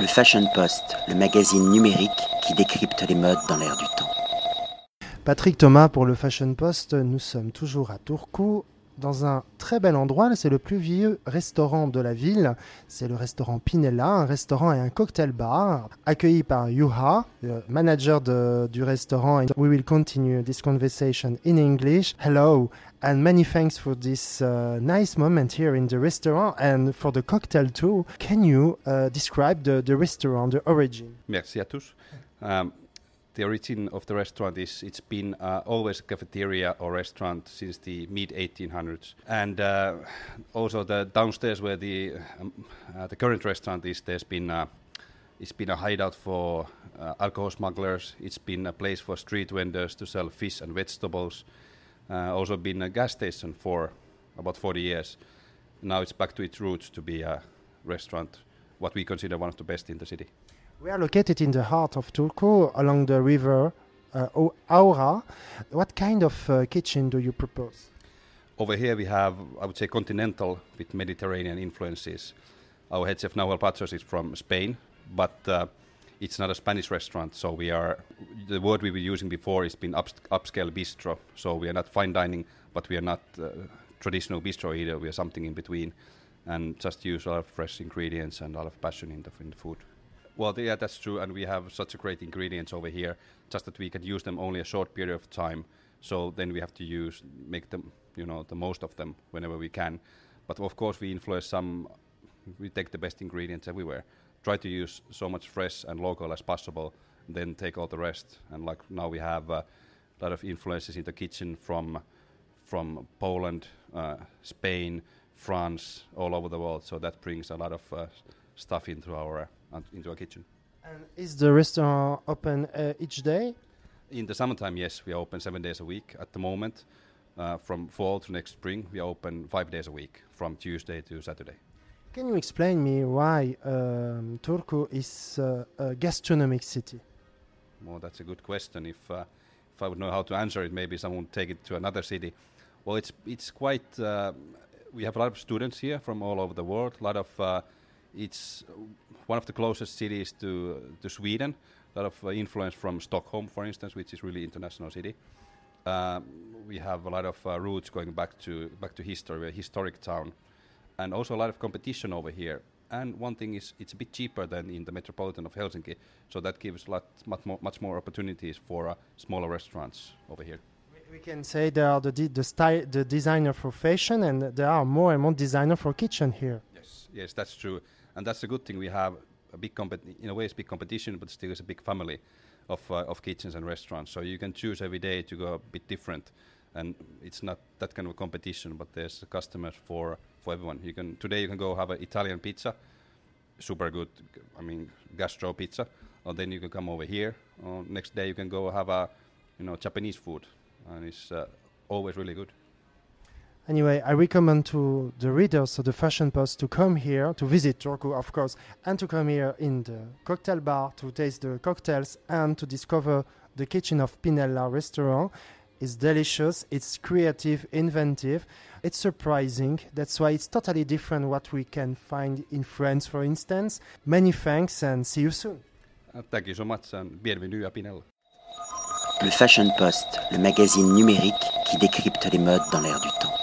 Le Fashion Post, le magazine numérique qui décrypte les modes dans l'air du temps. Patrick Thomas pour le Fashion Post, nous sommes toujours à Turku, dans un très bel endroit. C'est le plus vieux restaurant de la ville. C'est le restaurant Pinella, un restaurant et un cocktail bar, accueilli par Yuha, le manager du restaurant. And we will continue this conversation in English. Hello, and many thanks for this uh, nice moment here in the restaurant and for the cocktail too. Can you uh, describe the, the restaurant, the origin? Merci à tous. Um, the origin of the restaurant is it's been uh, always a cafeteria or restaurant since the mid 1800s, and uh, also the downstairs where the um, uh, the current restaurant is, there's been uh, it's been a hideout for uh, alcohol smugglers. It's been a place for street vendors to sell fish and vegetables. Uh, also been a gas station for about 40 years. Now it's back to its roots to be a restaurant, what we consider one of the best in the city. We are located in the heart of Turku along the river uh, Aura. What kind of uh, kitchen do you propose? Over here we have, I would say, continental with Mediterranean influences. Our head chef Nahuel Patros is from Spain, but uh, it's not a Spanish restaurant. So we are, the word we were using before has been ups, upscale bistro. So we are not fine dining, but we are not uh, traditional bistro either. We are something in between, and just use a lot of fresh ingredients and a lot of passion in the, in the food. Well, yeah, that's true, and we have such a great ingredients over here. Just that we can use them only a short period of time, so then we have to use make them, you know, the most of them whenever we can. But of course, we influence some. We take the best ingredients everywhere. Try to use so much fresh and local as possible. Then take all the rest. And like now, we have a lot of influences in the kitchen from from Poland, uh, Spain, France, all over the world. So that brings a lot of uh, stuff into our into our kitchen. And is the restaurant open uh, each day? In the summertime, yes, we are open seven days a week. At the moment, uh, from fall to next spring, we are open five days a week, from Tuesday to Saturday. Can you explain me why um, Turku is uh, a gastronomic city? Well, that's a good question. If uh, if I would know how to answer it, maybe someone would take it to another city. Well, it's it's quite. Uh, we have a lot of students here from all over the world. A lot of uh, it's one of the closest cities to to Sweden. A lot of influence from Stockholm, for instance, which is really international city. Um, we have a lot of uh, roots going back to back to history. A historic town, and also a lot of competition over here. And one thing is, it's a bit cheaper than in the metropolitan of Helsinki, so that gives lot much more much more opportunities for uh, smaller restaurants over here. We- can say there are the de- the the designer for fashion, and there are more and more designer for kitchen here. Yes, yes, that's true, and that's a good thing. We have a big compet- in a way, it's big competition, but still it's a big family of uh, of kitchens and restaurants. So you can choose every day to go a bit different, and it's not that kind of a competition, but there's customers for for everyone. You can today you can go have an Italian pizza, super good. I mean, gastro pizza, or then you can come over here. Or next day you can go have a you know Japanese food, and it's uh, always really good. Anyway, I recommend to the readers of the Fashion Post to come here to visit Turku, of course, and to come here in the cocktail bar to taste the cocktails and to discover the kitchen of Pinella restaurant. It's delicious, it's creative, inventive, it's surprising. That's why it's totally different what we can find in France, for instance. Many thanks and see you soon. Uh, thank you so much, and bienvenue à Pinel. Le Fashion Post, le magazine numérique qui décrypte les modes dans l'air du temps.